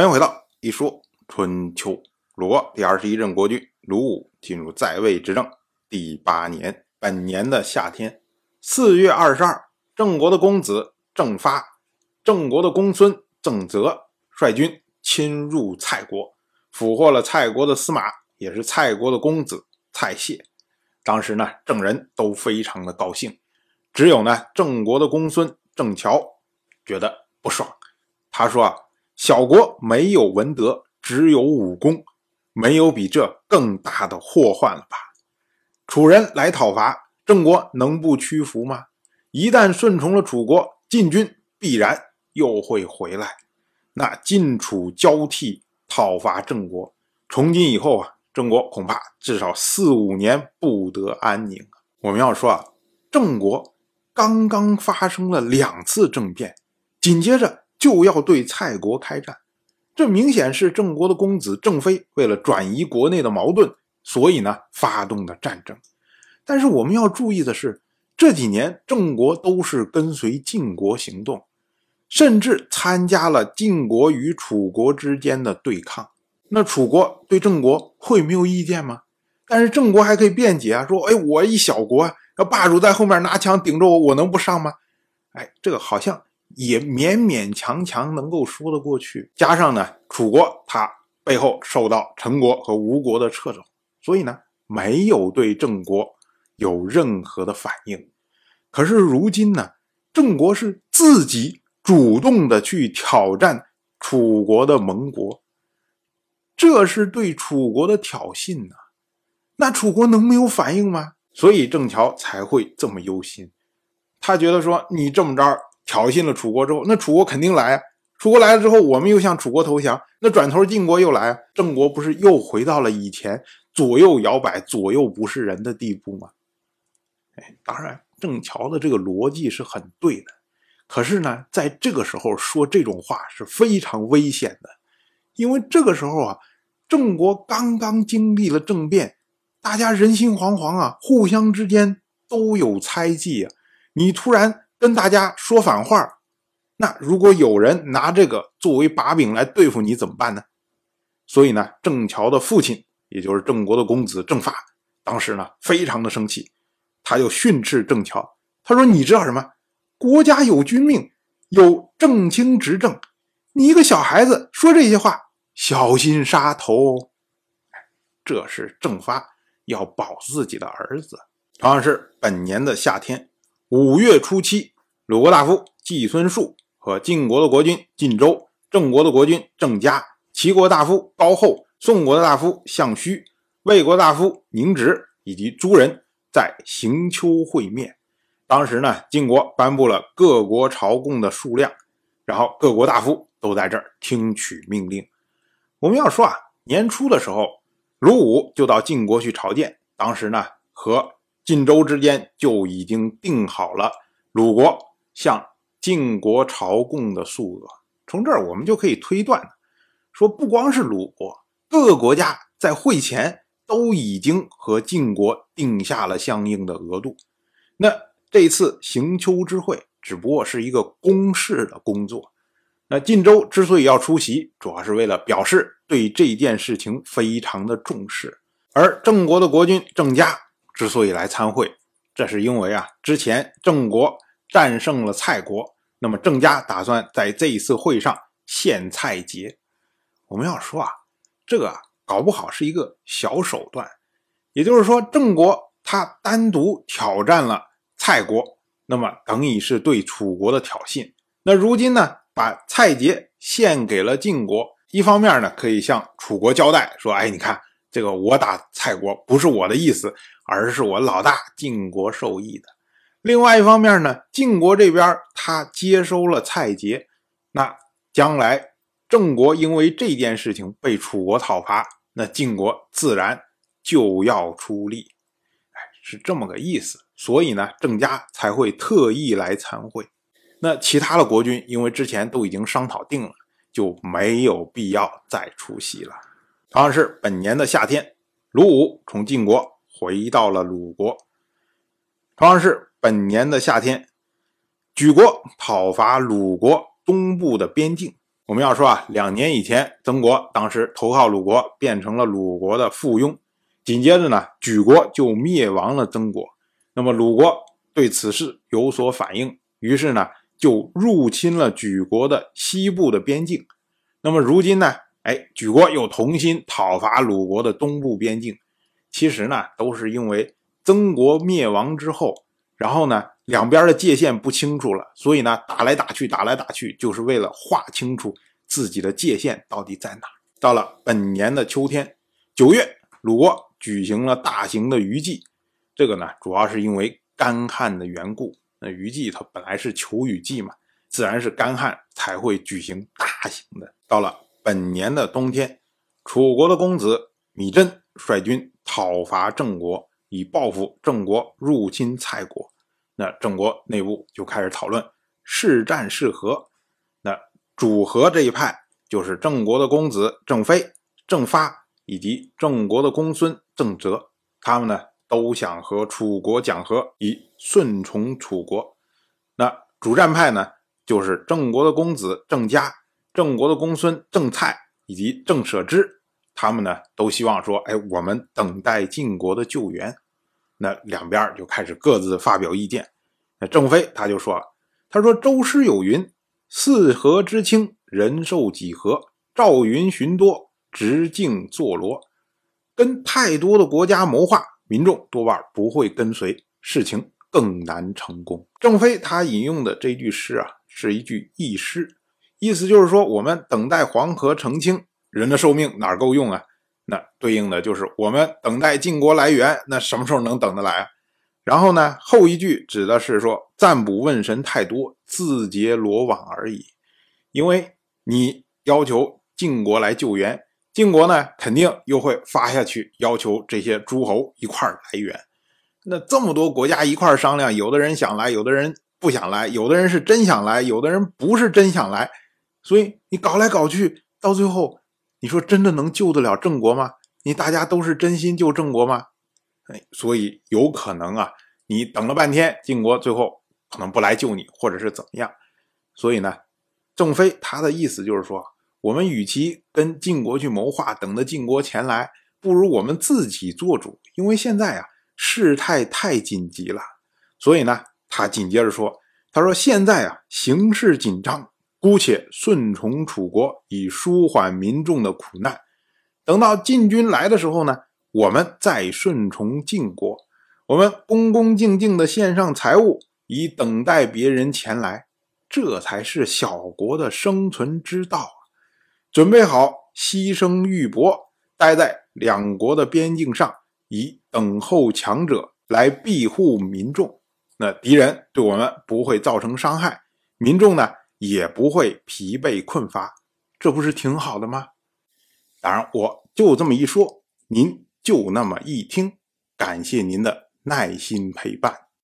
欢迎回到一说春秋。鲁国第二十一任国君鲁武进入在位执政第八年，本年的夏天，四月二十二，郑国的公子郑发、郑国的公孙郑泽率军侵入蔡国，俘获了蔡国的司马，也是蔡国的公子蔡谢。当时呢，郑人都非常的高兴，只有呢，郑国的公孙郑乔觉得不爽。他说啊。小国没有文德，只有武功，没有比这更大的祸患了吧？楚人来讨伐郑国，能不屈服吗？一旦顺从了楚国，晋军必然又会回来。那晋楚交替讨伐郑国，从今以后啊，郑国恐怕至少四五年不得安宁。我们要说啊，郑国刚刚发生了两次政变，紧接着。就要对蔡国开战，这明显是郑国的公子郑飞为了转移国内的矛盾，所以呢发动的战争。但是我们要注意的是，这几年郑国都是跟随晋国行动，甚至参加了晋国与楚国之间的对抗。那楚国对郑国会没有意见吗？但是郑国还可以辩解啊，说：“哎，我一小国，要霸主在后面拿枪顶着我，我能不上吗？”哎，这个好像。也勉勉强强能够说得过去，加上呢，楚国他背后受到陈国和吴国的掣肘，所以呢，没有对郑国有任何的反应。可是如今呢，郑国是自己主动的去挑战楚国的盟国，这是对楚国的挑衅呐。那楚国能没有反应吗？所以郑乔才会这么忧心，他觉得说你这么着。挑衅了楚国之后，那楚国肯定来啊！楚国来了之后，我们又向楚国投降，那转头晋国又来啊！郑国不是又回到了以前左右摇摆、左右不是人的地步吗？哎，当然，郑乔的这个逻辑是很对的，可是呢，在这个时候说这种话是非常危险的，因为这个时候啊，郑国刚刚经历了政变，大家人心惶惶啊，互相之间都有猜忌啊，你突然。跟大家说反话，那如果有人拿这个作为把柄来对付你怎么办呢？所以呢，郑乔的父亲，也就是郑国的公子郑发，当时呢非常的生气，他就训斥郑乔，他说：“你知道什么？国家有君命，有正卿执政，你一个小孩子说这些话，小心杀头。”这是郑发要保自己的儿子。同样是本年的夏天。五月初七，鲁国大夫季孙树和晋国的国君晋州、郑国的国君郑嘉、齐国大夫高后、宋国的大夫项须、魏国大夫宁直以及诸人在行丘会面。当时呢，晋国颁布了各国朝贡的数量，然后各国大夫都在这儿听取命令。我们要说啊，年初的时候，鲁武就到晋国去朝见，当时呢和。晋州之间就已经定好了鲁国向晋国朝贡的数额。从这儿我们就可以推断，说不光是鲁国，各个国家在会前都已经和晋国定下了相应的额度。那这次行秋之会只不过是一个公示的工作。那晋州之所以要出席，主要是为了表示对这件事情非常的重视。而郑国的国君郑家。之所以来参会，这是因为啊，之前郑国战胜了蔡国，那么郑家打算在这一次会上献蔡节。我们要说啊，这个搞不好是一个小手段，也就是说，郑国他单独挑战了蔡国，那么等于是对楚国的挑衅。那如今呢，把蔡节献给了晋国，一方面呢，可以向楚国交代说，哎，你看。这个我打蔡国不是我的意思，而是我老大晋国受益的。另外一方面呢，晋国这边他接收了蔡杰，那将来郑国因为这件事情被楚国讨伐，那晋国自然就要出力。哎，是这么个意思。所以呢，郑家才会特意来参会。那其他的国君因为之前都已经商讨定了，就没有必要再出席了。同样是本年的夏天，鲁武从晋国回到了鲁国。同样是本年的夏天，举国讨伐鲁国东部的边境。我们要说啊，两年以前，曾国当时投靠鲁国，变成了鲁国的附庸。紧接着呢，莒国就灭亡了曾国。那么鲁国对此事有所反应，于是呢，就入侵了莒国的西部的边境。那么如今呢，哎，莒国又同心讨伐鲁国的东部边境。其实呢，都是因为曾国灭亡之后，然后呢。两边的界限不清楚了，所以呢，打来打去，打来打去，就是为了划清楚自己的界限到底在哪。到了本年的秋天，九月，鲁国举行了大型的虞祭，这个呢，主要是因为干旱的缘故。那虞祭它本来是求雨季嘛，自然是干旱才会举行大型的。到了本年的冬天，楚国的公子米真率军讨伐郑国，以报复郑国入侵蔡国。那郑国内部就开始讨论是战是和。那主和这一派就是郑国的公子郑飞、郑发以及郑国的公孙郑泽，他们呢都想和楚国讲和，以顺从楚国。那主战派呢就是郑国的公子郑家、郑国的公孙郑蔡以及郑舍之，他们呢都希望说：哎，我们等待晋国的救援。那两边就开始各自发表意见。那郑飞他就说了：“他说周师有云，四合之清，人寿几何？赵云寻多，直径坐罗。跟太多的国家谋划，民众多半不会跟随，事情更难成功。”郑飞他引用的这句诗啊，是一句佚诗，意思就是说，我们等待黄河澄清，人的寿命哪够用啊？那对应的就是我们等待晋国来援，那什么时候能等得来啊？然后呢，后一句指的是说，占卜问神太多，自结罗网而已。因为你要求晋国来救援，晋国呢肯定又会发下去要求这些诸侯一块来援。那这么多国家一块商量，有的人想来，有的人不想来，有的人是真想来，有的人不是真想来。所以你搞来搞去，到最后。你说真的能救得了郑国吗？你大家都是真心救郑国吗？哎，所以有可能啊，你等了半天，晋国最后可能不来救你，或者是怎么样。所以呢，郑飞他的意思就是说，我们与其跟晋国去谋划，等着晋国前来，不如我们自己做主。因为现在啊，事态太紧急了。所以呢，他紧接着说，他说现在啊，形势紧张。姑且顺从楚国，以舒缓民众的苦难。等到晋军来的时候呢，我们再顺从晋国。我们恭恭敬敬地献上财物，以等待别人前来。这才是小国的生存之道。准备好牺牲玉帛，待在两国的边境上，以等候强者来庇护民众。那敌人对我们不会造成伤害，民众呢？也不会疲惫困乏，这不是挺好的吗？当然，我就这么一说，您就那么一听，感谢您的耐心陪伴。